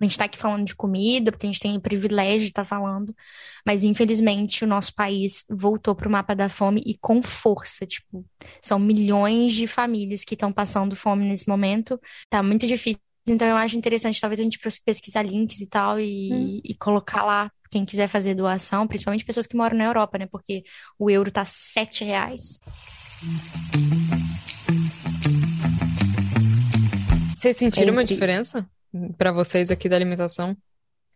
A gente está aqui falando de comida, porque a gente tem o privilégio de estar tá falando, mas infelizmente o nosso país voltou para o mapa da fome e com força. Tipo, são milhões de famílias que estão passando fome nesse momento. Tá muito difícil. Então eu acho interessante, talvez a gente pesquisar links e tal e, hum. e colocar lá quem quiser fazer doação, principalmente pessoas que moram na Europa, né? Porque o euro tá sete reais. Vocês sentiram é uma diferença para vocês aqui da alimentação?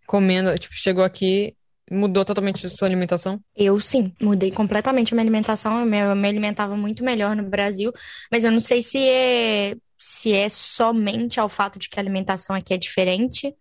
Comendo, tipo, chegou aqui, mudou totalmente a sua alimentação? Eu sim, mudei completamente a minha alimentação. Eu me, eu me alimentava muito melhor no Brasil, mas eu não sei se é se é somente ao fato de que a alimentação aqui é diferente,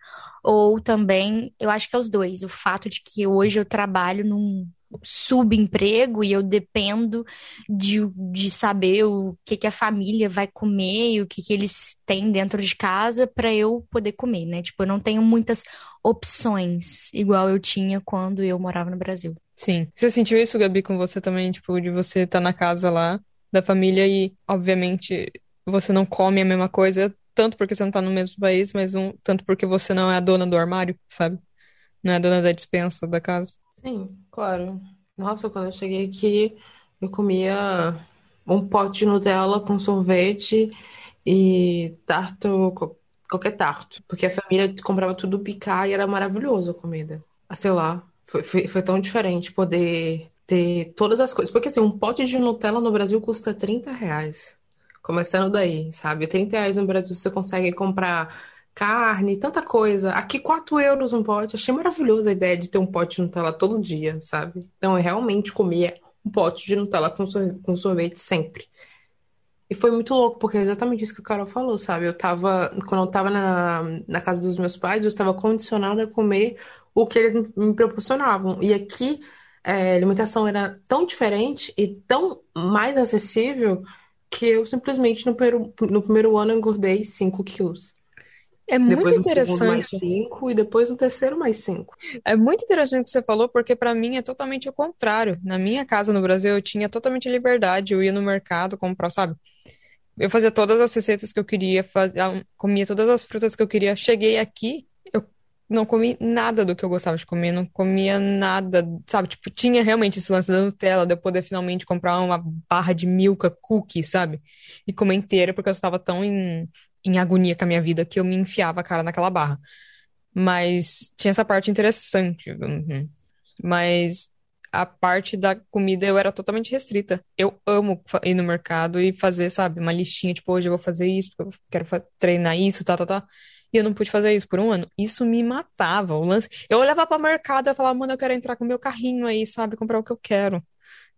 ou também, eu acho que é os dois. O fato de que hoje eu trabalho num subemprego e eu dependo de, de saber o que, que a família vai comer e o que, que eles têm dentro de casa para eu poder comer, né? Tipo, eu não tenho muitas opções igual eu tinha quando eu morava no Brasil. Sim. Você sentiu isso, Gabi, com você também? Tipo, de você estar tá na casa lá da família e, obviamente, você não come a mesma coisa, tanto porque você não tá no mesmo país, mas um, tanto porque você não é a dona do armário, sabe? Não é a dona da dispensa da casa. Sim, claro. Nossa, quando eu cheguei aqui, eu comia um pote de Nutella com sorvete e tarto, qualquer tarto. Porque a família comprava tudo picar e era maravilhoso a comida. Ah, sei lá, foi, foi, foi tão diferente poder ter todas as coisas. Porque assim, um pote de Nutella no Brasil custa 30 reais. Começando daí, sabe? 30 reais no Brasil você consegue comprar carne, tanta coisa. Aqui, 4 euros um pote. Achei maravilhosa a ideia de ter um pote de Nutella todo dia, sabe? Então, eu realmente comia um pote de Nutella com sorvete, com sorvete sempre. E foi muito louco, porque é exatamente isso que o Carol falou, sabe? Eu tava, quando eu tava na, na casa dos meus pais, eu estava condicionada a comer o que eles me proporcionavam. E aqui, é, a alimentação era tão diferente e tão mais acessível que eu simplesmente no primeiro, no primeiro ano engordei 5 quilos. É muito depois interessante. Mais 5 e depois no terceiro mais 5. É muito interessante o que você falou, porque para mim é totalmente o contrário. Na minha casa no Brasil eu tinha totalmente liberdade, eu ia no mercado comprar, sabe? Eu fazia todas as receitas que eu queria, fazia, comia todas as frutas que eu queria. Cheguei aqui, não comi nada do que eu gostava de comer, não comia nada, sabe? Tipo, tinha realmente esse lance da Nutella, de eu poder finalmente comprar uma barra de Milka cookie, sabe? E comer inteira, porque eu estava tão em, em agonia com a minha vida que eu me enfiava a cara naquela barra. Mas tinha essa parte interessante. Uhum. Mas a parte da comida eu era totalmente restrita. Eu amo ir no mercado e fazer, sabe, uma listinha, tipo, hoje eu vou fazer isso, porque eu quero treinar isso, tá, tá, tá e eu não pude fazer isso por um ano. Isso me matava. O lance. Eu olhava para o mercado e falava, mano, eu quero entrar com meu carrinho aí, sabe? Comprar o que eu quero.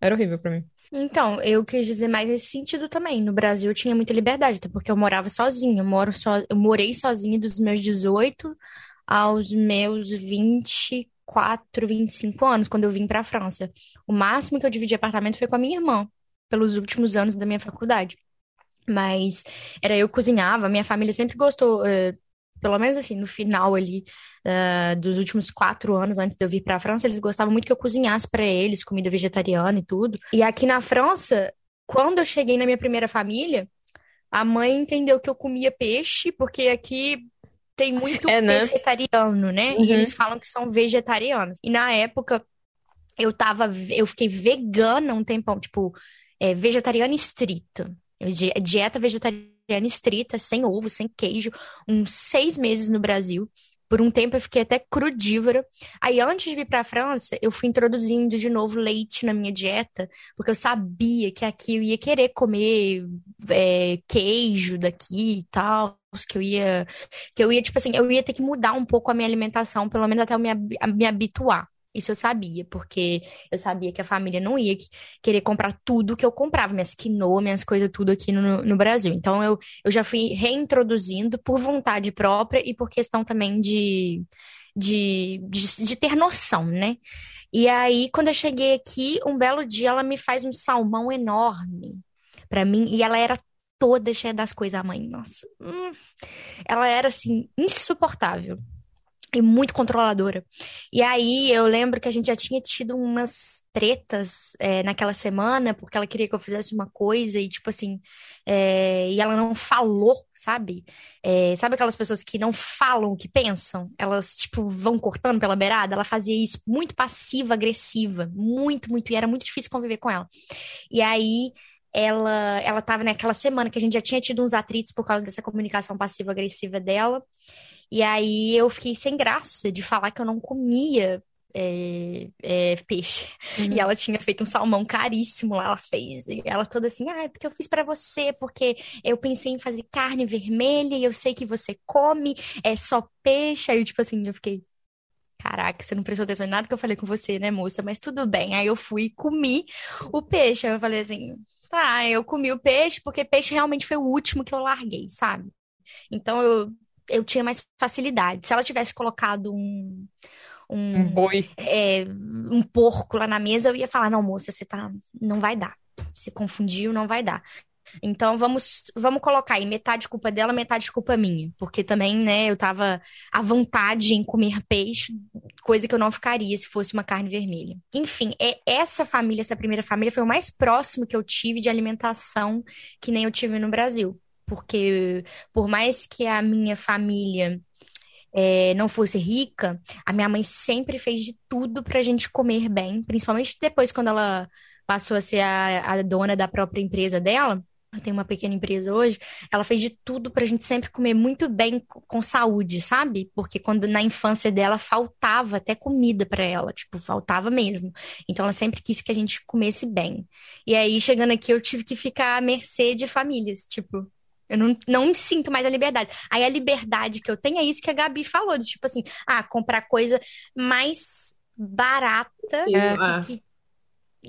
Era horrível para mim. Então, eu quis dizer mais nesse sentido também. No Brasil eu tinha muita liberdade, até porque eu morava sozinha. Eu, moro so... eu morei sozinha dos meus 18 aos meus 24, 25 anos, quando eu vim para a França. O máximo que eu dividi apartamento foi com a minha irmã, pelos últimos anos da minha faculdade. Mas era eu que cozinhava, minha família sempre gostou, eh, pelo menos assim, no final ali uh, dos últimos quatro anos antes de eu vir para a França, eles gostavam muito que eu cozinhasse para eles, comida vegetariana e tudo. E aqui na França, quando eu cheguei na minha primeira família, a mãe entendeu que eu comia peixe, porque aqui tem muito é, né? vegetariano, né? Uhum. E eles falam que são vegetarianos. E na época, eu tava, eu fiquei vegana um tempão, tipo, é, vegetariana estrita. Dieta vegetariana vegetariana estrita, sem ovo, sem queijo, uns seis meses no Brasil. Por um tempo eu fiquei até crudívora. Aí, antes de vir para a França, eu fui introduzindo de novo leite na minha dieta, porque eu sabia que aqui eu ia querer comer é, queijo daqui e tal, que eu ia, que eu ia, tipo assim, eu ia ter que mudar um pouco a minha alimentação, pelo menos até eu me, me habituar. Isso eu sabia, porque eu sabia que a família não ia querer comprar tudo que eu comprava, minhas quinoa, minhas coisas, tudo aqui no, no Brasil. Então eu, eu já fui reintroduzindo por vontade própria e por questão também de, de, de, de ter noção, né? E aí, quando eu cheguei aqui, um belo dia ela me faz um salmão enorme para mim e ela era toda cheia das coisas, a mãe, nossa. Hum, ela era assim, insuportável. E muito controladora. E aí eu lembro que a gente já tinha tido umas tretas é, naquela semana, porque ela queria que eu fizesse uma coisa e, tipo assim, é, e ela não falou, sabe? É, sabe aquelas pessoas que não falam o que pensam? Elas, tipo, vão cortando pela beirada? Ela fazia isso muito passiva, agressiva, muito, muito, e era muito difícil conviver com ela. E aí ela ela estava naquela semana que a gente já tinha tido uns atritos por causa dessa comunicação passiva agressiva dela. E aí eu fiquei sem graça de falar que eu não comia é, é, peixe. Uhum. E ela tinha feito um salmão caríssimo lá, ela fez. E ela toda assim, ah, é porque eu fiz para você, porque eu pensei em fazer carne vermelha e eu sei que você come, é só peixe. Aí, tipo assim, eu fiquei, caraca, você não prestou atenção em nada que eu falei com você, né, moça? Mas tudo bem. Aí eu fui e comi o peixe. Aí eu falei assim, tá, eu comi o peixe porque peixe realmente foi o último que eu larguei, sabe? Então eu eu tinha mais facilidade. Se ela tivesse colocado um. Um, um boi. É, um porco lá na mesa, eu ia falar: não, moça, você tá. Não vai dar. Você confundiu, não vai dar. Então vamos vamos colocar aí metade culpa dela, metade culpa minha, porque também, né, eu tava à vontade em comer peixe, coisa que eu não ficaria se fosse uma carne vermelha. Enfim, é essa família, essa primeira família foi o mais próximo que eu tive de alimentação que nem eu tive no Brasil porque por mais que a minha família é, não fosse rica, a minha mãe sempre fez de tudo para a gente comer bem, principalmente depois quando ela passou a ser a, a dona da própria empresa dela. Tem uma pequena empresa hoje, ela fez de tudo para a gente sempre comer muito bem com saúde, sabe? Porque quando na infância dela faltava até comida para ela, tipo, faltava mesmo. Então ela sempre quis que a gente comesse bem. E aí, chegando aqui, eu tive que ficar à mercê de famílias, tipo, eu não, não me sinto mais a liberdade. Aí a liberdade que eu tenho é isso que a Gabi falou, de tipo assim, ah, comprar coisa mais barata é. que,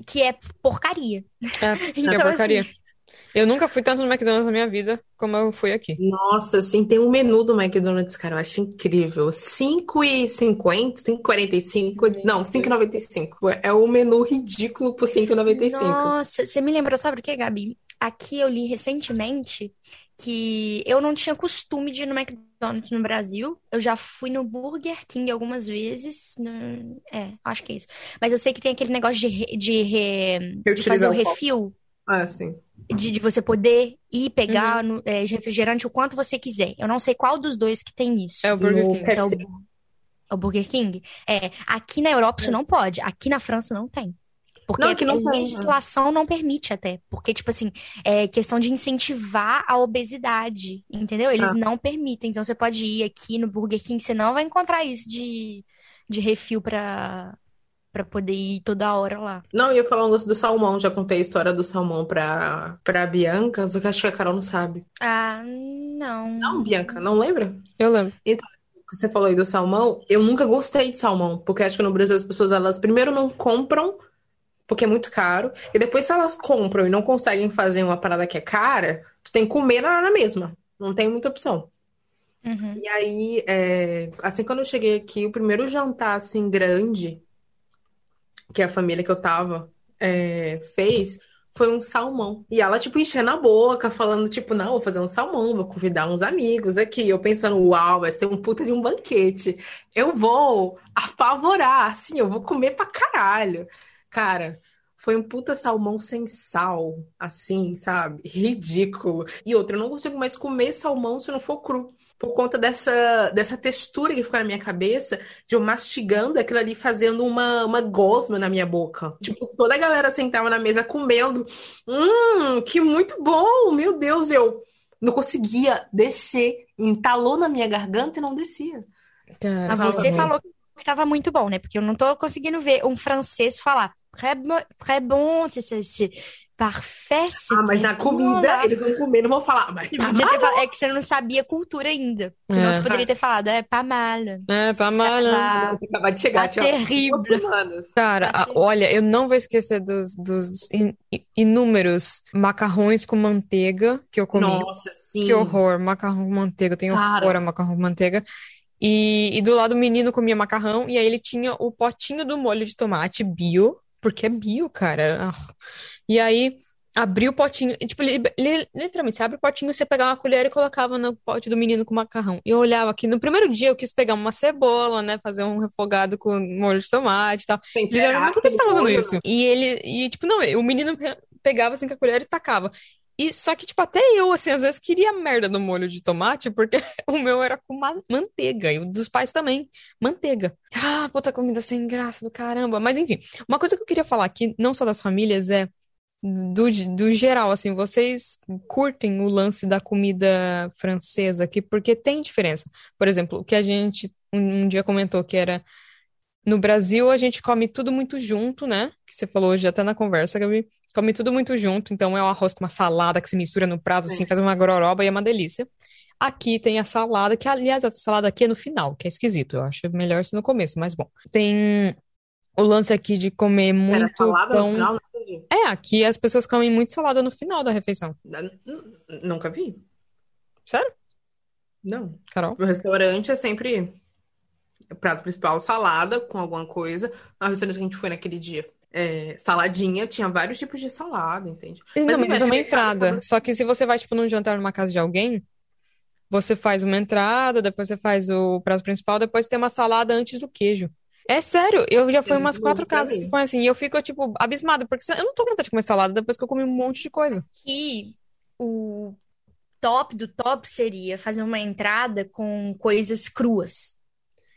que é porcaria. É, é então, é porcaria. Assim... Eu nunca fui tanto no McDonald's na minha vida como eu fui aqui. Nossa, assim, tem um menu do McDonald's, cara, eu acho incrível. R$5,50, R$5,45, não, R$5,95. É um menu ridículo por R$5,95. Nossa, você me lembrou, sabe o que, Gabi? Aqui eu li recentemente que eu não tinha costume de ir no McDonald's no Brasil. Eu já fui no Burger King algumas vezes. No... É, acho que é isso. Mas eu sei que tem aquele negócio de, re... de, re... de fazer o refil. Ah, sim. De, de você poder ir pegar uhum. no, é, refrigerante o quanto você quiser. Eu não sei qual dos dois que tem isso. É o Burger King. É o, é o Burger King? É, aqui na Europa isso é. não pode. Aqui na França não tem. Porque não, é que não a legislação não permite até. Porque, tipo assim, é questão de incentivar a obesidade, entendeu? Eles ah. não permitem. Então, você pode ir aqui no Burger King, você não vai encontrar isso de, de refil pra, pra poder ir toda hora lá. Não, eu ia falar um negócio do salmão. Já contei a história do salmão pra, pra Bianca, só que acho que a Carol não sabe. Ah, não. Não, Bianca, não lembra? Eu lembro. Então, você falou aí do salmão, eu nunca gostei de salmão, porque acho que no Brasil as pessoas, elas primeiro não compram porque é muito caro. E depois, se elas compram e não conseguem fazer uma parada que é cara, tu tem que comer na, mesma. Não tem muita opção. Uhum. E aí, é, assim, quando eu cheguei aqui, o primeiro jantar, assim, grande, que a família que eu tava é, fez, foi um salmão. E ela, tipo, enchendo a boca, falando, tipo, não, vou fazer um salmão, vou convidar uns amigos aqui. Eu pensando, uau, vai ser um puta de um banquete. Eu vou apavorar, assim, eu vou comer pra caralho. Cara, foi um puta salmão sem sal, assim, sabe? Ridículo. E outra, eu não consigo mais comer salmão se não for cru. Por conta dessa, dessa textura que ficou na minha cabeça, de eu mastigando aquilo ali, fazendo uma, uma gosma na minha boca. Tipo, toda a galera sentava na mesa comendo. Hum, que muito bom! Meu Deus, eu não conseguia descer. Entalou na minha garganta e não descia. Cara, você falou que estava muito bom, né? Porque eu não tô conseguindo ver um francês falar très, très bon, c'est parfait. Ah, mas na comida eles vão comer, não vão falar. Mas tá é que você não sabia cultura ainda. Senão é. você poderia ter falado, é pas mal. É, pas mal. Acaba de chegar, tá terrível. Cara, tá olha, eu não vou esquecer dos, dos in, inúmeros macarrões com manteiga que eu comi. Nossa, sim. Que horror, macarrão com manteiga. Eu tenho Cara. horror a macarrão com manteiga. E, e do lado o menino comia macarrão e aí ele tinha o potinho do molho de tomate bio porque é bio, cara. E aí abrir o potinho. Tipo, li- li- literalmente, você abre o potinho, você pegava uma colher e colocava no pote do menino com macarrão. E eu olhava aqui. No primeiro dia eu quis pegar uma cebola, né? Fazer um refogado com molho de tomate e tal. Ele já, mas por que você tá usando isso? E ele, e tipo, não, o menino pe- pegava assim com a colher e tacava. E só que, tipo, até eu, assim, às vezes queria merda no molho de tomate, porque o meu era com ma- manteiga, e o dos pais também, manteiga. Ah, puta comida sem graça do caramba. Mas enfim, uma coisa que eu queria falar aqui, não só das famílias, é do, do geral, assim, vocês curtem o lance da comida francesa aqui, porque tem diferença. Por exemplo, o que a gente um, um dia comentou que era no Brasil a gente come tudo muito junto, né? Que você falou hoje até na conversa, Gabi. Come tudo muito junto, então é um arroz com uma salada que se mistura no prato, assim, É. faz uma gororoba e é uma delícia. Aqui tem a salada, que aliás a salada aqui é no final, que é esquisito. Eu acho melhor ser no começo, mas bom. Tem o lance aqui de comer Era muito salada pão. no final? Não entendi. É, aqui as pessoas comem muito salada no final da refeição. Nunca vi. Sério, Não. Carol? O restaurante é sempre o prato principal, salada com alguma coisa. No restaurante que a gente foi naquele dia. É, saladinha, tinha vários tipos de salada, entende? Não, Mas mas isso é uma entrada. como- Só que se você vai, tipo, num jantar numa casa de alguém, você faz uma entrada, depois você faz o prato principal, depois tem uma salada antes do queijo. É sério, eu já fui É umas quatro casas que foi assim, e eu fico, tipo, abismada, porque eu não tô com vontade de comer salada depois que eu comi um monte de coisa. E o top do top seria fazer uma entrada com coisas cruas,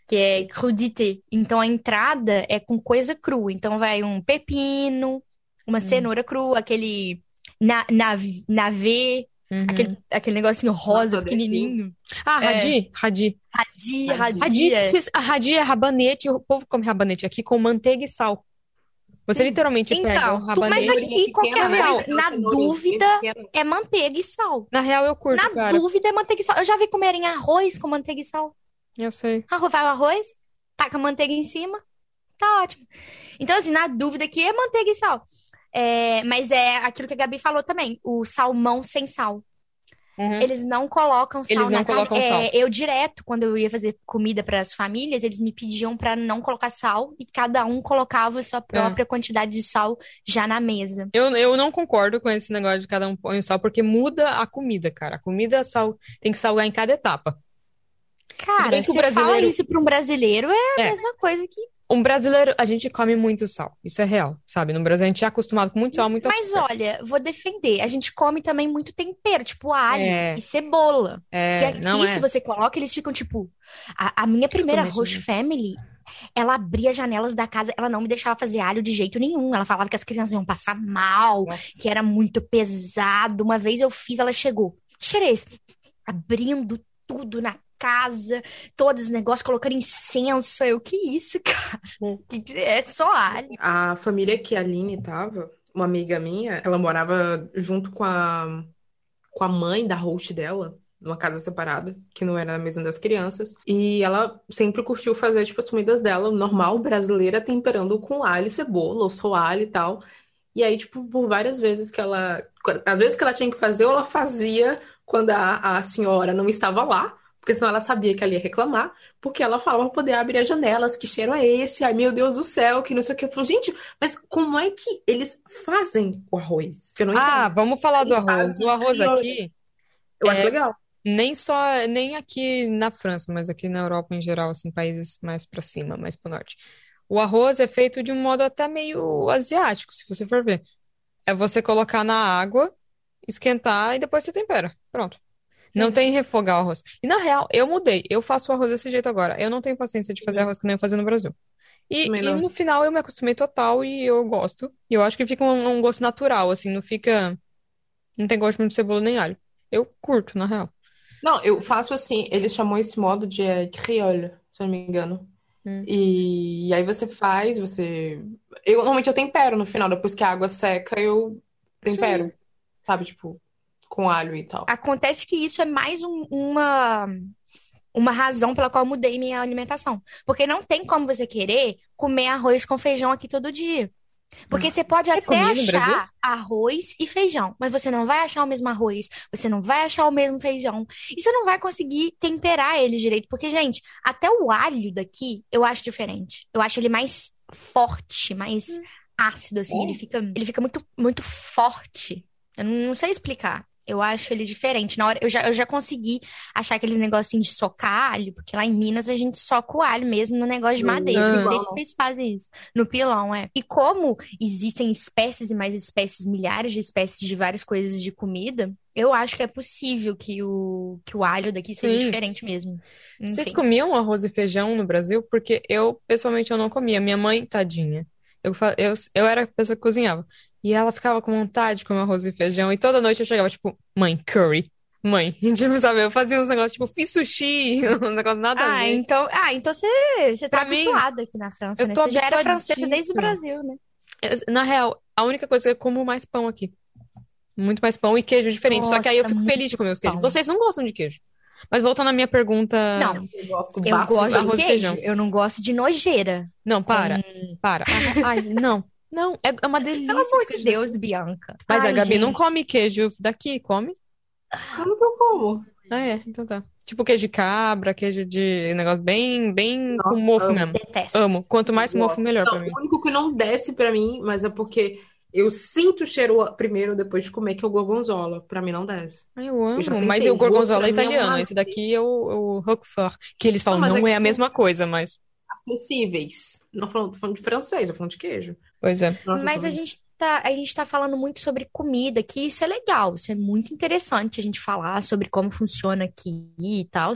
que é crudité. Então a entrada é com coisa crua. Então vai um pepino, uma cenoura crua, aquele na, nav, navê, Uhum. aquele, aquele negocinho rosa, Nossa, pequenininho. Ah, É. radi, radi. Radi, Radi. radi. Radi, é. radi é rabanete, o povo come rabanete aqui com manteiga e sal. Você literalmente pega o Então, tu- mas rabanete. aqui Cenourinha qualquer coisa, né? na Cenourinha bem dúvida, é manteiga e sal. Na real, eu curto, Na cara. dúvida é manteiga e sal. Eu já vi comerem arroz com manteiga e sal. Eu sei. Arroz, vai o arroz, taca manteiga em cima, tá ótimo. Então, assim, na dúvida aqui é manteiga e sal. É, mas é aquilo que a Gabi falou também, o salmão sem sal. Uhum. Eles não colocam sal Eles não na carne. colocam sal. É, eu direto, quando eu ia fazer comida para as famílias, eles me pediam para não colocar sal e cada um colocava a É. sua própria quantidade de sal já na mesa. Eu, eu não concordo com esse negócio de cada um põe o sal, porque muda a comida, cara. A comida sal, tem que salgar em cada etapa. Cara, bem que o você fala brasileiro- isso para um brasileiro é a É. mesma coisa que Um brasileiro, a gente come muito sal. Isso é real, sabe? No Brasil a gente é acostumado com muito sal, muito Mas açúcar. olha, vou defender. A gente come também muito tempero, tipo alho É. e cebola. Que É, aqui, não é. se você coloca, eles ficam tipo. A, a minha primeira host também. family, ela abria as janelas da casa, ela não me deixava fazer alho de jeito nenhum. Ela falava que as crianças iam passar mal, Nossa. que era muito pesado. Uma vez eu fiz, ela chegou. Isso. Abrindo tudo na casa, todos os negócios, colocando incenso. Eu, que isso, cara? Hum. Que- é só alho. A família que a Aline tava, uma amiga minha, ela morava junto com a, com a mãe da host dela, numa casa separada, que não era a mesma das crianças. E ela sempre curtiu fazer, tipo, as comidas dela, normal, brasileira, temperando com alho e cebola, ou só alho e tal. E aí, tipo, por várias vezes que ela. Às vezes que ela tinha que fazer, ou ela fazia quando a, a senhora não estava lá. Porque senão ela sabia que ela ia reclamar, porque ela falava pra poder abrir as janelas, que cheiro é esse? Ai, meu Deus do céu, que não sei o que. Eu falo, gente, mas como é que eles fazem o arroz? Ah, vamos falar do arroz. O arroz aqui, Eu acho é- legal. nem só, nem aqui na França, mas aqui na Europa em geral, assim, países mais pra cima, mais pro norte. O arroz é feito de um modo até meio asiático, se você for ver. É você colocar na água, esquentar e depois você tempera. Pronto. Não tem refogar o arroz. E na real, eu mudei. Eu faço o arroz desse jeito agora. Eu não tenho paciência de fazer arroz que nem eu fazia no Brasil. E, e no final eu me acostumei total e eu gosto. E eu acho que fica um, um gosto natural, assim, não fica. Não tem gosto de cebola nem alho. Eu curto, na real. Não, eu faço assim, eles chamam esse modo de é, criolho, se eu não me engano. Hum. E, aí você faz, você. Eu normalmente eu tempero no final, depois que a água seca, eu tempero. Sabe, tipo, com alho e tal. Acontece que isso é mais um- uma, uma razão pela qual eu mudei minha alimentação. Porque não tem como você querer comer arroz com feijão aqui todo dia. Porque você pode até achar arroz e feijão, mas você não vai achar o mesmo arroz, você não vai achar o mesmo feijão, e você não vai conseguir temperar eles direito. Porque, gente, até o alho daqui eu acho diferente. Eu acho ele mais forte, mais ácido, assim. É? Ele fica, ele fica muito, muito forte. Eu não, não sei explicar. Eu acho ele diferente. Na hora, eu já, eu já consegui achar aqueles negocinhos de socar alho, porque lá em Minas a gente soca o alho mesmo no negócio de madeira. Não sei se vocês fazem isso. No pilão, é. E como existem espécies e mais espécies, milhares de espécies de várias coisas de comida, eu acho que é possível que o, que o alho daqui seja Sim. diferente mesmo. Enfim. Vocês comiam arroz e feijão no Brasil? Porque eu, pessoalmente, eu não comia. Minha mãe, tadinha. Eu, eu, eu era a pessoa que cozinhava. E ela ficava com vontade de comer arroz e feijão. E toda noite eu chegava, tipo, mãe, curry. Mãe, tipo, sabe, eu fazia uns negócios, tipo, fiz sushi, um negócio nada ah, a ver. Então, ah, então você, você tá pra habituada mim, aqui na França, né? Você já era francesa desde o Brasil, né? Na real, a única coisa é que eu como mais pão aqui. Muito mais pão e queijo diferente. Nossa, Só que aí eu fico feliz de comer os queijos. Pão. Vocês não gostam de queijo. Mas voltando à minha pergunta. Não, eu gosto, eu gosto de queijo. Eu não gosto de nojeira. Não, para. Com... Para. Ai, não. Não, é, é uma delícia. Pelo amor de Deus, Bianca. Mas Ai, a Gabi gente. não come queijo daqui, come? Como que eu como? Ah, é, então tá. Tipo queijo de cabra, queijo de negócio bem, bem Nossa, com mofo mesmo. Detesto. Amo. Quanto mais mofo, melhor não, pra mim. O único que não desce pra mim, mas é porque eu sinto o cheiro primeiro depois de comer, que é o gorgonzola. Pra mim não desce. Eu amo, eu mas o gorgonzola é italiano. É Esse daqui é o, o Roquefort, que eles falam, não, não é, é a mesma coisa, mas... Acessíveis. Não falando, tô falando de francês, tô falando de queijo. Pois é. Nossa, Mas a gente tá, a gente tá falando muito sobre comida, que isso é legal, isso é muito interessante a gente falar sobre como funciona aqui e tal.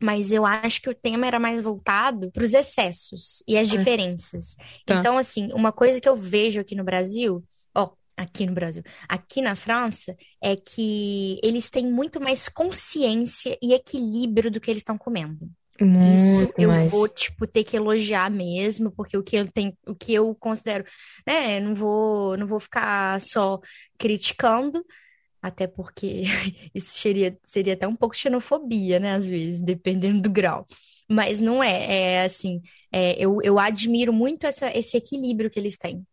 Mas eu acho que o tema era mais voltado para os excessos e as é. diferenças. Tá. Então, assim, uma coisa que eu vejo aqui no Brasil, ó, aqui no Brasil, aqui na França, é que eles têm muito mais consciência e equilíbrio do que eles estão comendo. Muito Isso eu mais. vou, tipo, ter que elogiar mesmo, porque o que eu tenho, o que eu considero, né, não vou, não vou ficar só criticando, até porque isso seria, seria até um pouco xenofobia, né, às vezes, dependendo do grau. Mas não é, é assim, é, eu, eu admiro muito essa, esse equilíbrio que eles têm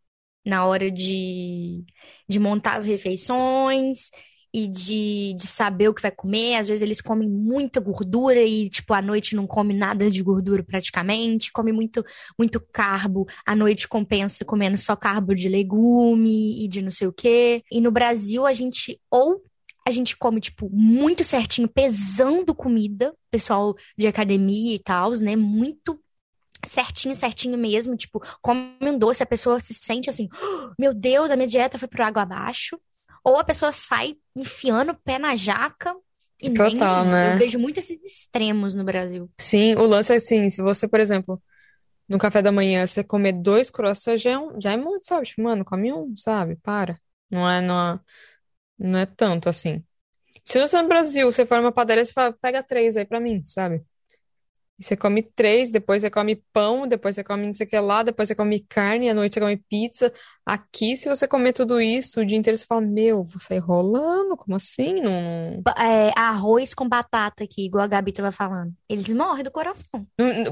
na hora de, de montar as refeições e de, de saber o que vai comer. Às vezes eles comem muita gordura e, tipo, à noite não come nada de gordura praticamente. Come muito, muito carbo. À noite compensa comendo só carbo de legume e de não sei o quê. E no Brasil a gente ou a gente come, tipo, muito certinho, pesando comida, pessoal de academia e tal, né? Muito certinho, certinho mesmo. Tipo, come um doce, a pessoa se sente assim: oh, meu Deus, a minha dieta foi pro água abaixo. Ou a pessoa sai enfiando o pé na jaca e Total, nem... né? Eu vejo muito esses extremos no Brasil. Sim, o lance é assim, se você, por exemplo, no café da manhã, você comer dois croissants já é, um, já é muito, sabe? Tipo, mano, come um, sabe? Para. Não é, não é, não é tanto assim. Se você é no Brasil, você for numa padaria, você fala, pega três aí pra mim, sabe? E você come três, depois você come pão, depois você come não sei o que lá, depois você come carne, à noite você come pizza. Aqui, se você comer tudo isso o dia inteiro, você fala, meu, vou sair rolando, como assim? Não... É, arroz com batata aqui, igual a Gabi tava falando. Eles morrem do coração.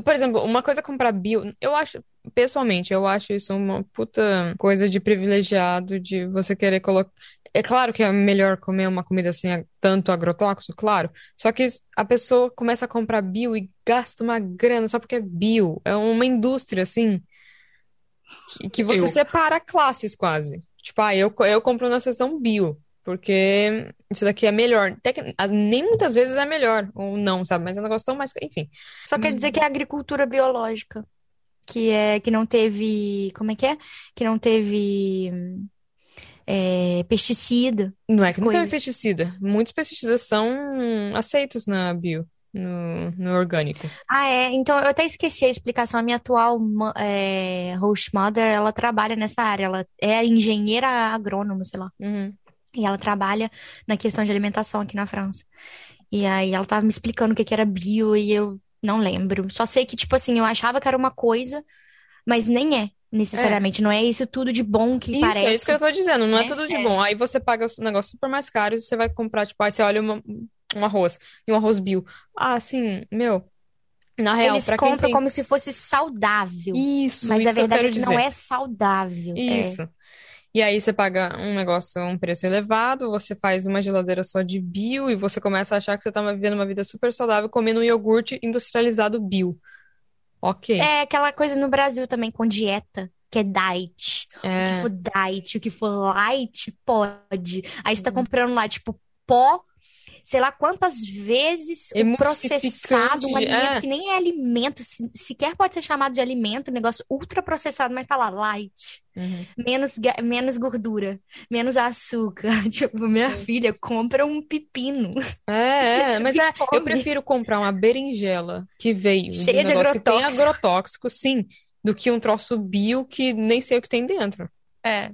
Por exemplo, uma coisa é comprar bio, eu acho, pessoalmente, eu acho isso uma puta coisa de privilegiado, de você querer colocar. É claro que é melhor comer uma comida assim, tanto agrotóxico, claro. Só que a pessoa começa a comprar bio e gasta uma grana só porque é bio. É uma indústria, assim, que, que você eu... separa classes quase. Tipo, ah, eu, eu compro na seção bio, porque isso daqui é melhor. Nem muitas vezes é melhor, ou não, sabe? Mas é um negócio tão mais. Enfim. Só quer dizer que é agricultura biológica. Que é que não teve. Como é que é? Que não teve é, pesticida. Não é que não teve pesticida. Muitos pesticidas são aceitos na bio. No, no, orgânico. Ah, é. Então eu até esqueci a explicação. A minha atual é, host mother, ela trabalha nessa área. Ela é engenheira agrônoma, sei lá. Uhum. E ela trabalha na questão de alimentação aqui na França. E aí ela tava me explicando o que, que era bio e eu não lembro. Só sei que, tipo assim, eu achava que era uma coisa, mas nem é necessariamente. É. Não é isso tudo de bom que isso, parece. É isso que eu tô dizendo, não é, é tudo de é. bom. Aí você paga o negócio super mais caro e você vai comprar, tipo, aí você olha uma, um arroz e um arroz bio. Ah, assim, meu. Na real, Eles compram tem... como se fosse saudável. Isso, Mas isso a verdade é que não é saudável. É. Isso. E aí você paga um negócio, um preço elevado, você faz uma geladeira só de bio e você começa a achar que você tá vivendo uma vida super saudável comendo um iogurte industrializado bio. Ok. É aquela coisa no Brasil também com dieta. que é diet. O que É. for diet, o que for light, pode. Aí você tá Uhum. comprando lá, tipo, pó, sei lá quantas vezes processado, um alimento é. que nem é alimento, se- sequer pode ser chamado de alimento, um negócio ultraprocessado, mas tá lá, light. Uhum. Menos, menos gordura, menos açúcar. Tipo, minha Sim. filha compra um pepino É, é, mas é, eu prefiro comprar uma berinjela que veio de um Cheia de que tem agrotóxico, sim, do que um troço bio que nem sei o que tem dentro. É.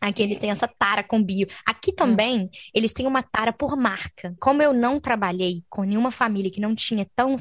Aqui eles têm essa tara com bio. Aqui também, eles têm uma tara por marca. Como eu não trabalhei com nenhuma família que não tinha tão.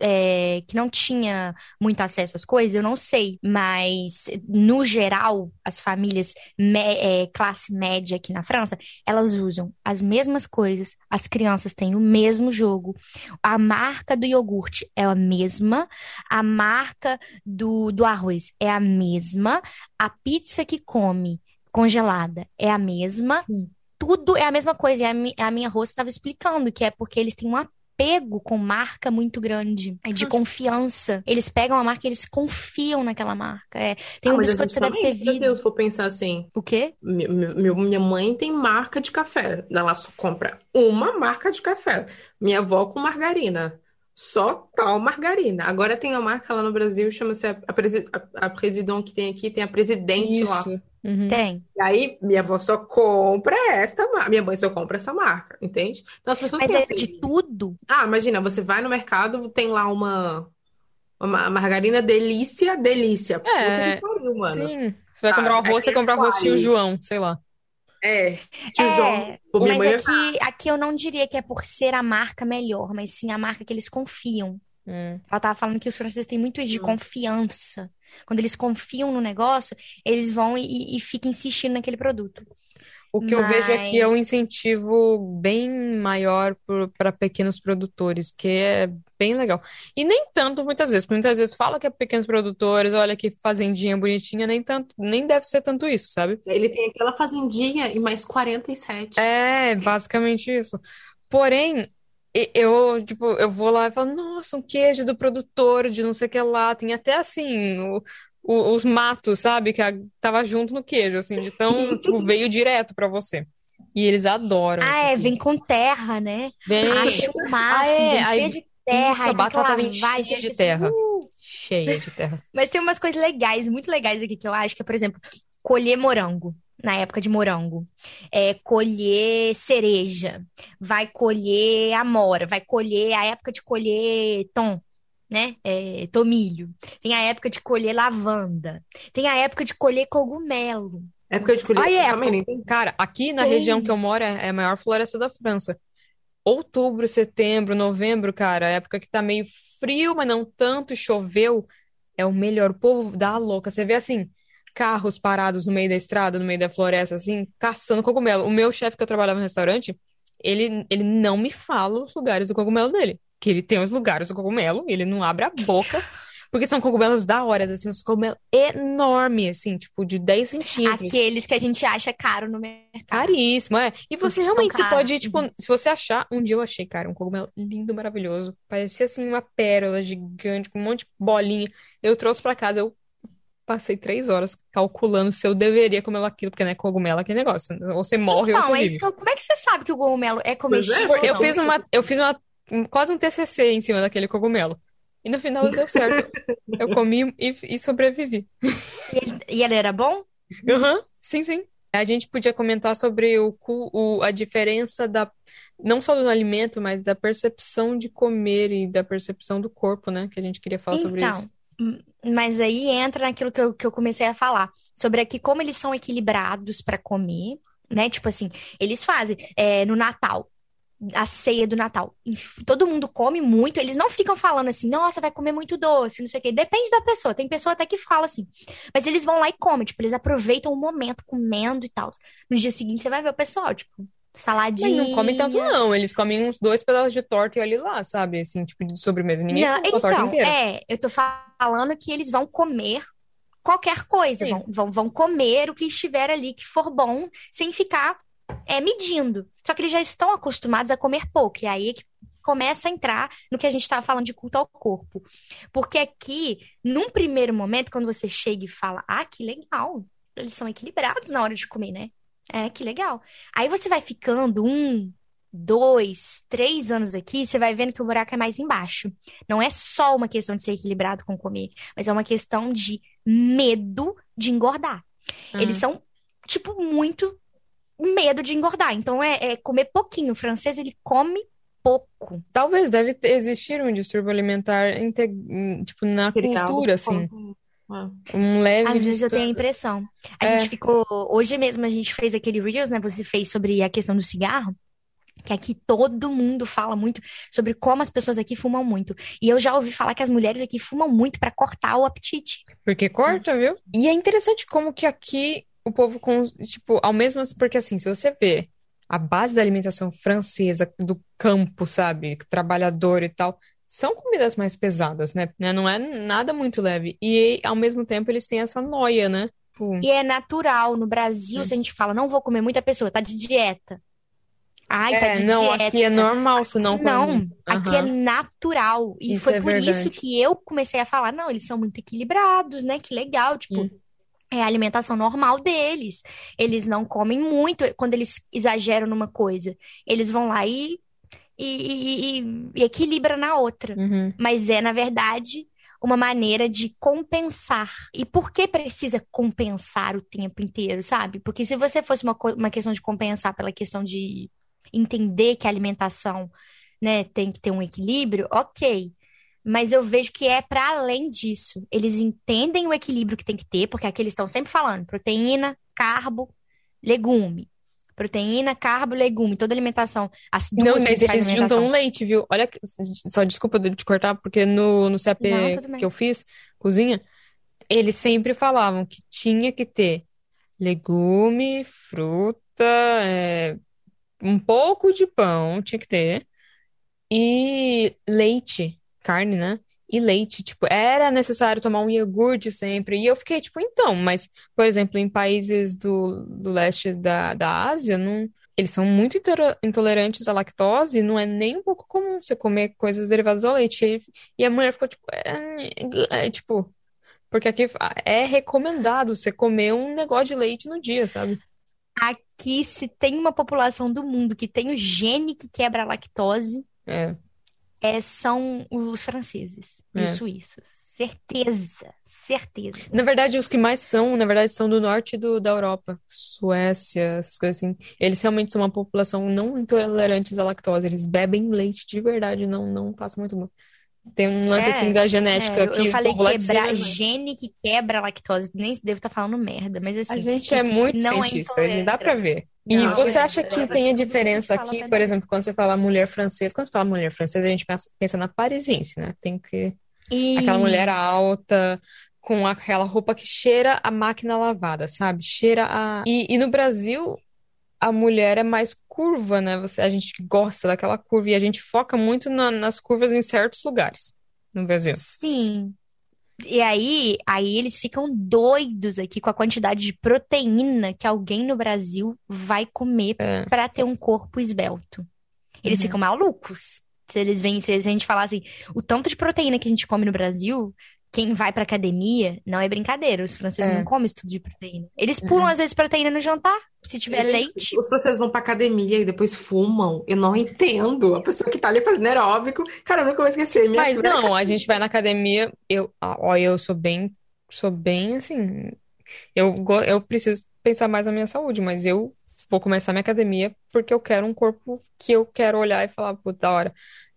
é, que não tinha muito acesso às coisas, eu não sei. Mas, no geral, as famílias é, classe média aqui na França, elas usam as mesmas coisas. As crianças têm o mesmo jogo. A marca do iogurte é a mesma. A marca do, do arroz é a mesma. A pizza que come congelada é a mesma. Hum. Tudo é a mesma coisa. E a, mi- a minha roça estava explicando que é porque eles têm um apego com marca muito grande, é de Ah. confiança. Eles pegam a marca, eles confiam naquela marca. É, tem Ah, um biscoito que você deve ter no Brasil, visto. se for pensar assim, O quê? mi- mi- minha mãe tem marca de café. Ela só compra uma marca de café. Minha avó com margarina. Só tal margarina. Agora tem uma marca lá no Brasil, chama-se a, a, presi- a, a Presidente que tem aqui, tem a Presidente lá. Uhum. Tem. E aí, minha avó só compra esta marca. Minha mãe só compra essa marca, entende? Então as pessoas Mas têm é de tudo. Ah, imagina, você vai no mercado, tem lá uma, uma margarina delícia, delícia. Puta É, que pariu, mano. Sim. Você vai Ah, comprar um arroz, você aquele compra arroz tio. João, sei lá. É, tio João. É, minha mas mãe aqui, aqui eu não diria que é por ser a marca melhor, mas sim a marca que eles confiam. Hum. Ela tava falando que os franceses têm muito isso de Hum. confiança. Quando eles confiam no negócio, eles vão e, e ficam insistindo naquele produto. O que eu vejo aqui é um Mas- incentivo bem maior para pequenos produtores, que é bem legal. E nem tanto muitas vezes, porque muitas vezes fala que é pequenos produtores, olha que fazendinha bonitinha, nem tanto, nem deve ser tanto isso, sabe? Ele tem aquela fazendinha e mais 47. É, basicamente isso. Porém, eu, tipo, eu vou lá e falo, nossa, um queijo do produtor de não sei o que lá. Tem até assim, o- o- os matos, sabe? Que a- tava junto no queijo, assim, de tão, tipo, veio direto pra você. E eles adoram Ah, é, vem com terra, né? Vem. Acha o máximo, Ah, é, aí- cheia de terra, Isso, a batata vem cheia de terra. "Uh". Cheia de terra. Mas tem umas coisas legais, muito legais aqui, que eu acho que é, por exemplo, colher morango, na época de morango. É, colher cereja. Vai colher amora. Vai colher a época de colher tom, né? É, tomilho. Tem a época de colher lavanda. Tem a época de colher cogumelo. Época de colher Ah, é, também, nem tem. Cara, aqui na Tem. região que eu moro é é a maior floresta da França. Outubro, setembro, novembro, cara, é época que tá meio frio, mas não tanto, e choveu, é o melhor. O povo dá a louca. Você vê assim, carros parados no meio da estrada, no meio da floresta, assim, caçando cogumelo. O meu chefe que eu trabalhava no restaurante, ele, ele não me fala os lugares do cogumelo dele. Que ele tem os lugares do cogumelo, ele não abre a boca. Porque são cogumelos da hora, assim, uns cogumelos enormes, assim, tipo, de 10 centímetros. Aqueles que a gente acha caro no mercado. Caríssimo, é. E você realmente, você pode, tipo, se você achar, um dia eu achei, cara, um cogumelo lindo, maravilhoso. Parecia, assim, uma pérola gigante, com um monte de bolinha. Eu trouxe pra casa, eu passei três horas calculando se eu deveria comer aquilo, porque não é cogumelo aquele negócio. Ou você morre ou Então, você é vive. isso que eu- como é que você sabe que o cogumelo é é, comestível ou Eu fiz uma, eu fiz uma, um- quase um TCC em cima daquele cogumelo. E no final deu certo. Eu comi e, e sobrevivi. E ele, e ele era bom? Aham, sim, sim. A gente podia comentar sobre o, o- a diferença da, não só do alimento, mas da percepção de comer e da percepção do corpo, né? Que a gente queria falar sobre Então, isso. Mas aí entra naquilo que eu, que eu comecei a falar, sobre aqui como eles são equilibrados para comer, né? Tipo assim, eles fazem é, no Natal, a ceia do Natal. Todo mundo come muito, eles não ficam falando assim, nossa, vai comer muito doce, não sei o quê. Depende da pessoa, tem pessoa até que fala assim. Mas eles vão lá e comem, tipo, eles aproveitam o momento comendo e tal. No dia seguinte você vai ver o pessoal, tipo, Mas saladinha. não comem tanto, não. Eles comem uns dois pedaços de torta e olha lá, sabe? Assim, tipo de sobremesa. Ninguém Não, come a torta então, inteira. é, eu tô falando que eles vão comer qualquer coisa, vão, vão, vão comer o que estiver ali que for bom, sem ficar é, medindo. Só que eles já estão acostumados a comer pouco, e aí é que começa a entrar no que a gente estava falando de culto ao corpo. Porque aqui, num primeiro momento, quando você chega e fala, ah, que legal, eles são equilibrados na hora de comer, né? É, que legal. Aí você vai ficando um, dois, três anos aqui, você vai vendo que o buraco é mais embaixo. Não é só uma questão de ser equilibrado com comer, mas é uma questão de medo de engordar. Uhum. Eles são, tipo, muito medo de engordar. Então é, é comer pouquinho. O francês, ele come pouco. Talvez deve ter, existir um distúrbio alimentar, tipo, na cultura, assim. É. Um leve. Às vezes eu tenho a impressão. A é. gente ficou. Hoje mesmo a gente fez aquele Reels, né? Você fez sobre a questão do cigarro. Que aqui todo mundo fala muito sobre como as pessoas aqui fumam muito. E eu já ouvi falar que as mulheres aqui fumam muito para cortar o apetite. Porque corta, viu? E é interessante como que aqui o povo, com, tipo, ao mesmo. Porque assim, se você vê a base da alimentação francesa, do campo, sabe? Trabalhador e tal, são comidas mais pesadas, né? né? Não é nada muito leve. E ao mesmo tempo eles têm essa noia, né? Tipo... E é natural. No Brasil, é. se a gente fala, não vou comer muita pessoa, tá de dieta. Ai, tá é, de não, dieta. aqui é normal, se não Não, uhum. aqui é natural. E isso foi é por verdade. isso que eu comecei a falar, não, eles são muito equilibrados, né? Que legal, tipo, hum. é a alimentação normal deles. Eles não comem muito quando eles exageram numa coisa. Eles vão lá e, e, e, e equilibra na outra. Uhum. Mas é, na verdade, uma maneira de compensar. E por que precisa compensar o tempo inteiro, sabe? Porque se você fosse uma, uma questão de compensar pela questão de entender que a alimentação né, tem que ter um equilíbrio, ok. Mas eu vejo que é para além disso. Eles entendem o equilíbrio que tem que ter, porque aqui eles estão sempre falando proteína, carbo, legume. Proteína, carbo, legume, toda alimentação. As duas Não, mas eles juntam leite, viu? Olha, só desculpa de te cortar, porque no, no CAP Não, que eu fiz, cozinha, eles sempre falavam que tinha que ter legume, fruta, é, um pouco de pão, tinha que ter, e leite, carne, né? E leite, tipo, era necessário tomar um iogurte sempre. E eu fiquei, tipo, então, mas, por exemplo, em países do, do leste da, da Ásia, não, eles são muito intolerantes à lactose, não é nem um pouco comum você comer coisas derivadas ao leite. E, a mulher ficou, tipo, é, é, tipo, porque aqui é recomendado você comer um negócio de leite no dia, sabe? Aqui, se tem uma população do mundo que tem o gene que quebra a lactose, é. É, são os franceses e é. os suíços. Certeza, certeza. Na verdade, os que mais são, na verdade, são do norte do, da Europa. Suécia, essas coisas assim. Eles realmente são uma população não intolerantes à lactose. Eles bebem leite de verdade, não, não passam muito mal. Tem um lance assim, é, assim da genética é, eu, eu falei quebrar cima, gene que quebra a lactose. Nem devo estar tá falando merda, mas assim. A gente é muito não é cientista, é dá pra ver. E não, você acha que tem a diferença aqui, por exemplo, quando você fala mulher francesa, quando você fala mulher francesa, a gente pensa na parisiense, né? Tem que. Isso. Aquela mulher alta, com aquela roupa que cheira a máquina lavada, sabe? Cheira a. E, e no Brasil, a mulher é mais curva, né? Você, a gente gosta daquela curva e a gente foca muito na, nas curvas em certos lugares no Brasil. Sim. E aí, aí eles ficam doidos aqui com a quantidade de proteína que alguém no Brasil vai comer é. para ter um corpo esbelto. Eles uhum. ficam malucos. Se eles vêm, se a gente falar assim, o tanto de proteína que a gente come no Brasil, quem vai pra academia, não é brincadeira. Os franceses é. não comem isso tudo de proteína. Eles pulam, uhum. às vezes, proteína no jantar, se tiver leite. Os franceses vão pra academia e depois fumam. Eu não entendo. A pessoa que tá ali fazendo aeróbico. Cara, eu nunca vou esquecer. Minha Mas não, a gente vai na academia. Eu, ó, eu sou bem. Sou bem assim. Eu, eu preciso pensar mais na minha saúde, mas eu vou começar minha academia porque eu quero um corpo que eu quero olhar e falar, puta, da hora.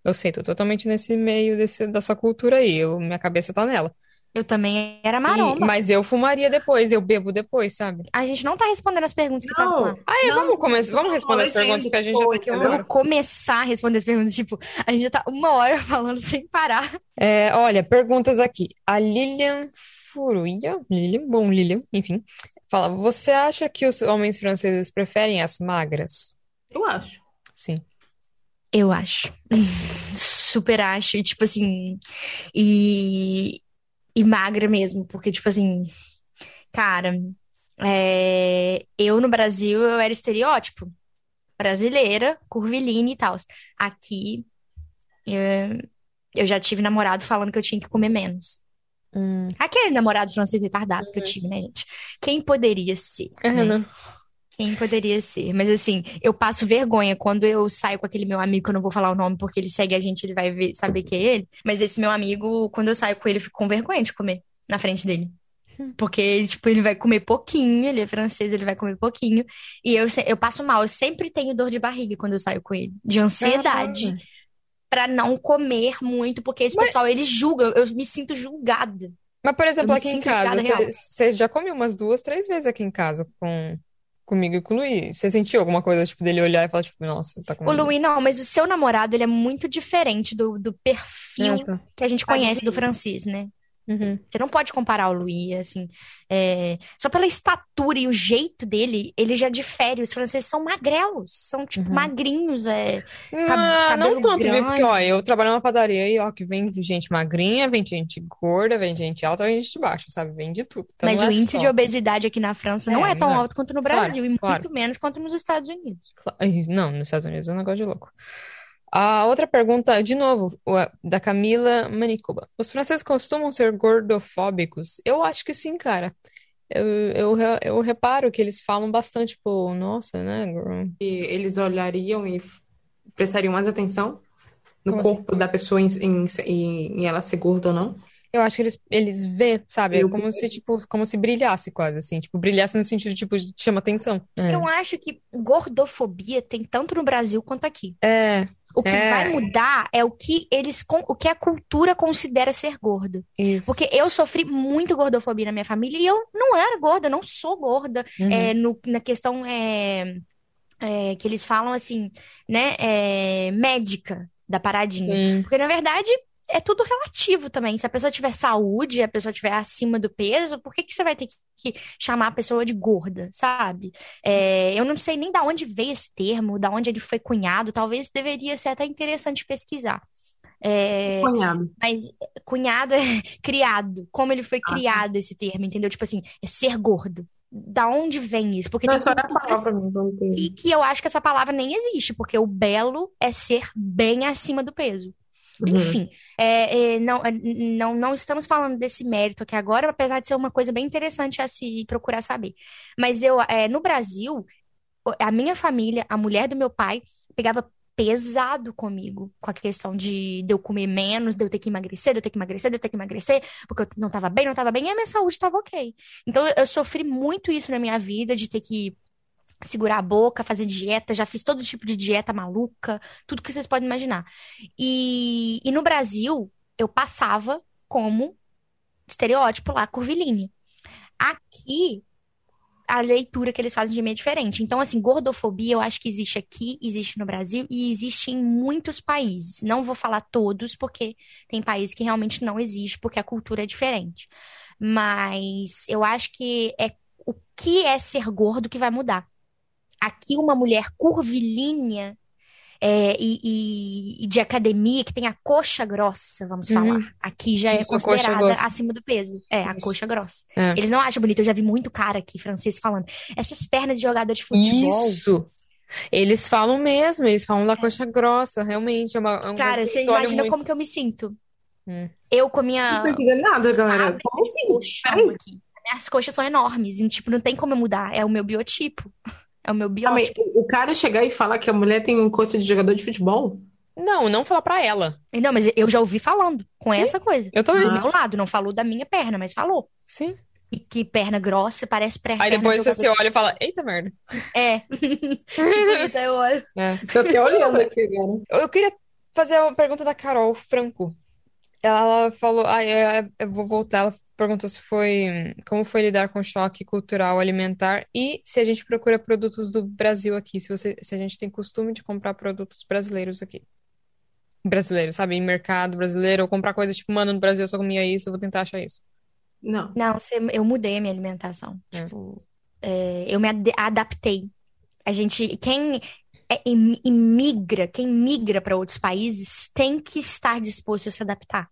Eu sei, tô totalmente nesse meio desse, dessa cultura aí. Eu, minha cabeça tá nela. Eu também era maromba. E, mas eu fumaria depois, eu bebo depois, sabe? A gente não tá respondendo as perguntas que estavam lá. Ah, é, vamos, começar, vamos responder as perguntas, porque a gente já tá aqui uma Vamos começar a responder as perguntas. Tipo, a gente já tá uma hora falando sem parar. É, olha, perguntas aqui. A Lilian Furuia, Lilian, bom, Lilian, enfim, fala: Você acha que os homens franceses preferem as magras? Eu acho. Sim. Eu acho. Super acho. E, tipo assim. E, e magra mesmo. Porque, tipo assim. Cara. É, eu no Brasil eu era estereótipo. Brasileira, curvilínea e tal. Aqui Eu, eu já tive namorado falando que eu tinha que comer menos. Hum. Aquele namorado francês retardado que eu tive, né, gente? Quem poderia ser, É, né? Quem poderia ser? Mas assim, eu passo vergonha quando eu saio com aquele meu amigo, que eu não vou falar o nome porque ele segue a gente, ele vai ver, saber que é ele. Mas esse meu amigo, quando eu saio com ele, eu fico com vergonha de comer na frente dele. Porque, tipo, ele vai comer pouquinho, ele é francês, ele vai comer pouquinho. E eu, eu passo mal, eu sempre tenho dor de barriga quando eu saio com ele, de ansiedade, pra não comer muito, porque esse Mas- pessoal, eles julgam, eu me sinto julgada. Mas, por exemplo, aqui em casa, você já comeu umas duas, três vezes aqui em casa com comigo e com o Luiz. Você sentiu alguma coisa, tipo, dele olhar e falar, tipo, nossa, tá O comendo. Luiz, não, mas o seu namorado, ele é muito diferente do, do perfil tá. que a gente conhece do. Francis, né? Uhum. Você não pode comparar o Luiz, assim. é, Só pela estatura e o jeito dele, ele já difere. Os franceses são magrelos, são, tipo, Uhum. magrinhos. É... Não, cabelo não tanto, viu? Porque, ó, eu trabalho numa padaria e, ó, que vem gente magrinha, vem gente gorda, vem gente alta, vem gente baixa, sabe? Vem de tudo. Então Mas o é índice só. de obesidade aqui na França não É, é tão não. alto quanto no Claro, Brasil, e claro. muito menos quanto nos Estados Unidos. Ai, Não, nos Estados Unidos é um negócio de louco. A outra pergunta, de novo, da Camila Manicoba. Os franceses costumam ser gordofóbicos? Eu acho que sim, cara. Eu, eu, eu reparo que eles falam bastante, tipo, nossa, né? gor- E eles olhariam e prestariam mais atenção no Como corpo da pessoa em, em, em- em ela ser gorda ou não. Eu acho que eles, eles vê, sabe? É Eu- como se, tipo, como se brilhasse quase, assim. Tipo, brilhasse no sentido, tipo, de chama atenção. É. Eu acho que gordofobia tem tanto no Brasil quanto aqui. É, O que É. vai mudar é o que eles, o que a cultura considera ser gordo. isso. Porque eu sofri muito gordofobia na minha família e eu não era gorda, eu não sou gorda. Uhum. É, no- na questão é, é, que eles falam assim, né, é, médica da paradinha. Sim. Porque, na verdade, é tudo relativo também. Se a pessoa tiver saúde, a pessoa tiver acima do peso, por que que você vai ter que chamar a pessoa de gorda, sabe? É, eu não sei nem da onde veio esse termo, da onde ele foi cunhado. Talvez deveria ser até interessante pesquisar. É, Cunhado. mas cunhado é criado. Como ele foi Ah, tá. criado esse termo, entendeu? Tipo assim, é ser gordo. Da onde vem isso? Porque Não, tem só palavra mesmo, e que eu acho que essa palavra nem existe, porque o belo é ser bem acima do peso. Uhum. Enfim, é, é, não, é, não, não estamos falando desse mérito aqui agora, apesar de ser uma coisa bem interessante a se procurar saber. Mas eu, é, no Brasil, a minha família, a mulher do meu pai, pegava pesado comigo com a questão de, de eu comer menos, de eu ter que emagrecer, de eu ter que emagrecer, de eu ter que emagrecer, porque eu não estava bem, não estava bem, e a minha saúde estava ok. Então eu sofri muito isso na minha vida, de ter que segurar a boca, fazer dieta, já fiz todo tipo de dieta maluca, tudo que vocês podem imaginar. E, e no Brasil, eu passava como estereótipo lá, curvilínea. Aqui, a leitura que eles fazem de mim é diferente. Então, assim, gordofobia eu acho que existe aqui, existe no Brasil e existe em muitos países. Não vou falar todos, porque tem países que realmente não existe, porque a cultura é diferente. Mas eu acho que é o que é ser gordo que vai mudar. Aqui, uma mulher curvilínea é, e, e- de academia, que tem a coxa grossa, vamos Uhum. falar. Aqui já é Isso, a considerada acima do peso. É, a Isso. coxa grossa. É. Eles não acham bonito. Eu já vi muito cara aqui, francês, falando. Essas pernas de jogador de futebol. Isso! Eles falam mesmo, eles falam da coxa grossa, realmente. É uma, é Cara, você imagina muito. como que eu me sinto? Hum. Eu com a Não minha. tô entendendo nada, galera. Como assim? aqui. Minhas coxas são enormes. E, tipo, não tem como eu mudar. É o meu biotipo. É o meu aí, biótipo. o cara chegar e falar que a mulher tem um coisa de jogador de futebol? Não, não falar pra ela. Não, mas eu já ouvi falando com Sim. essa coisa. Eu também. Do meu lado. Não falou da minha perna, mas falou. Sim. E que perna grossa parece perna Aí depois você se olha e fala, eita merda. É. tipo isso, aí eu olho. É. Tô até olhando aqui agora. Eu queria fazer uma pergunta da Carol Franco. Ela falou, ah, eu, eu vou voltar. Ela perguntou se foi, como foi lidar com o choque cultural alimentar e se a gente procura produtos do Brasil aqui, se você, se a gente tem costume de comprar produtos brasileiros aqui. Brasileiros, sabe? Em mercado brasileiro, ou comprar coisas tipo, mano, no Brasil eu só comia isso, eu vou tentar achar isso. Não. Não, eu mudei a minha alimentação. É. Tipo, é, eu me ad- adaptei. A gente, quem é, im- imigra, quem migra para outros países, tem que estar disposto a se adaptar.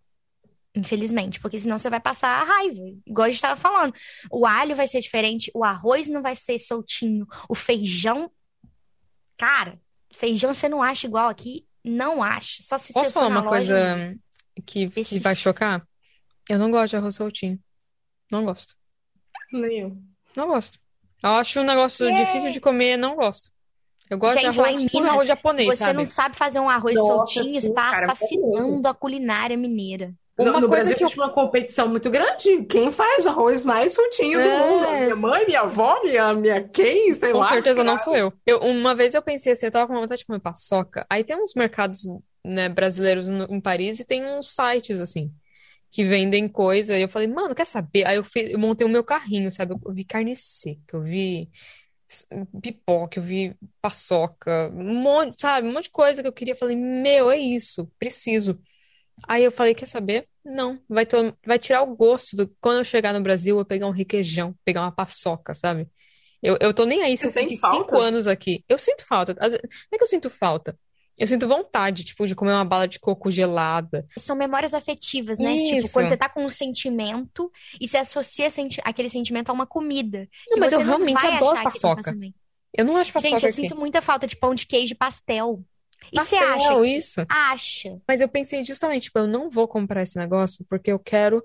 Infelizmente, porque senão você vai passar a raiva. Igual a gente estava falando. O alho vai ser diferente, o arroz não vai ser soltinho, o feijão. Cara, feijão você não acha igual aqui Não acha. Só se Posso você falar uma loja coisa mesmo, que, que vai chocar? Eu não gosto de arroz soltinho. Não gosto. Nem eu. Não gosto. Eu acho um negócio difícil de comer, não gosto. Eu gosto de Gente, lá arroz, em tipo Minas, arroz se japonês, você sabe? não sabe fazer um arroz Nossa, soltinho, você sim, tá cara, assassinando a culinária mineira. No, Uma no coisa Brasil que eu existe uma competição muito grande. Quem faz arroz mais soltinho do É. mundo? Minha mãe, minha avó, minha, minha quem, sei Com lá. certeza não cara. sou eu. eu. Uma vez eu pensei assim, eu tava com vontade de comer paçoca. Aí tem uns mercados, né, brasileiros no- em Paris e tem uns sites, assim, que vendem coisa. E eu falei, mano, quer saber? Aí eu, fiz, eu montei o meu carrinho, sabe? Eu vi carne seca, eu vi pipoca, eu vi paçoca, um monte, sabe? Um monte de coisa que eu queria. Eu falei, meu, é isso, preciso. Aí eu falei, quer saber? Não, vai, to- vai tirar o gosto do quando eu chegar no Brasil, eu pegar um requeijão, pegar uma paçoca, sabe? Eu, eu tô nem aí se eu Você sente fiquei cinco anos aqui. Eu sinto falta. Ve- Não é que eu sinto falta. Eu sinto vontade, tipo, de comer uma bala de coco gelada. São memórias afetivas, né? Tipo, Isso. quando você tá com um sentimento e você associa senti- aquele sentimento a uma comida. Não, mas eu realmente adoro paçoca. Eu não acho paçoca Gente, eu aqui. sinto muita falta de pão de queijo e pastel. E você Pastel, acha que isso. acha? Mas eu pensei justamente, tipo, eu não vou comprar esse negócio porque eu quero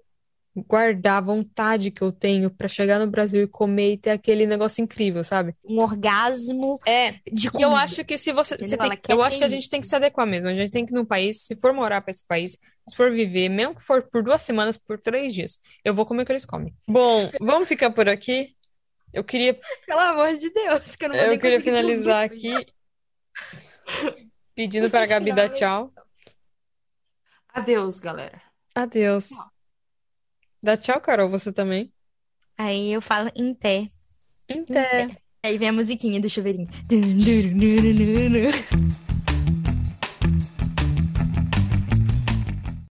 guardar a vontade que eu tenho pra chegar no Brasil e comer e ter aquele negócio incrível, sabe? Um orgasmo É, de E eu comida. acho que se você, você tem, eu acho que a isso. gente tem que se adequar mesmo. A gente tem que ir num país, se for morar pra esse país, se for viver, mesmo que for por duas semanas, por três dias, eu vou comer o que eles comem. Bom, vamos ficar por aqui. Eu queria, Pelo amor de Deus, que eu não vou eu queria finalizar aqui pedindo pra Gabi dar tchau. Adeus, galera. Adeus. Dá tchau, Carol, você também. Aí eu falo em pé. Até. Aí vem a musiquinha do chuveirinho.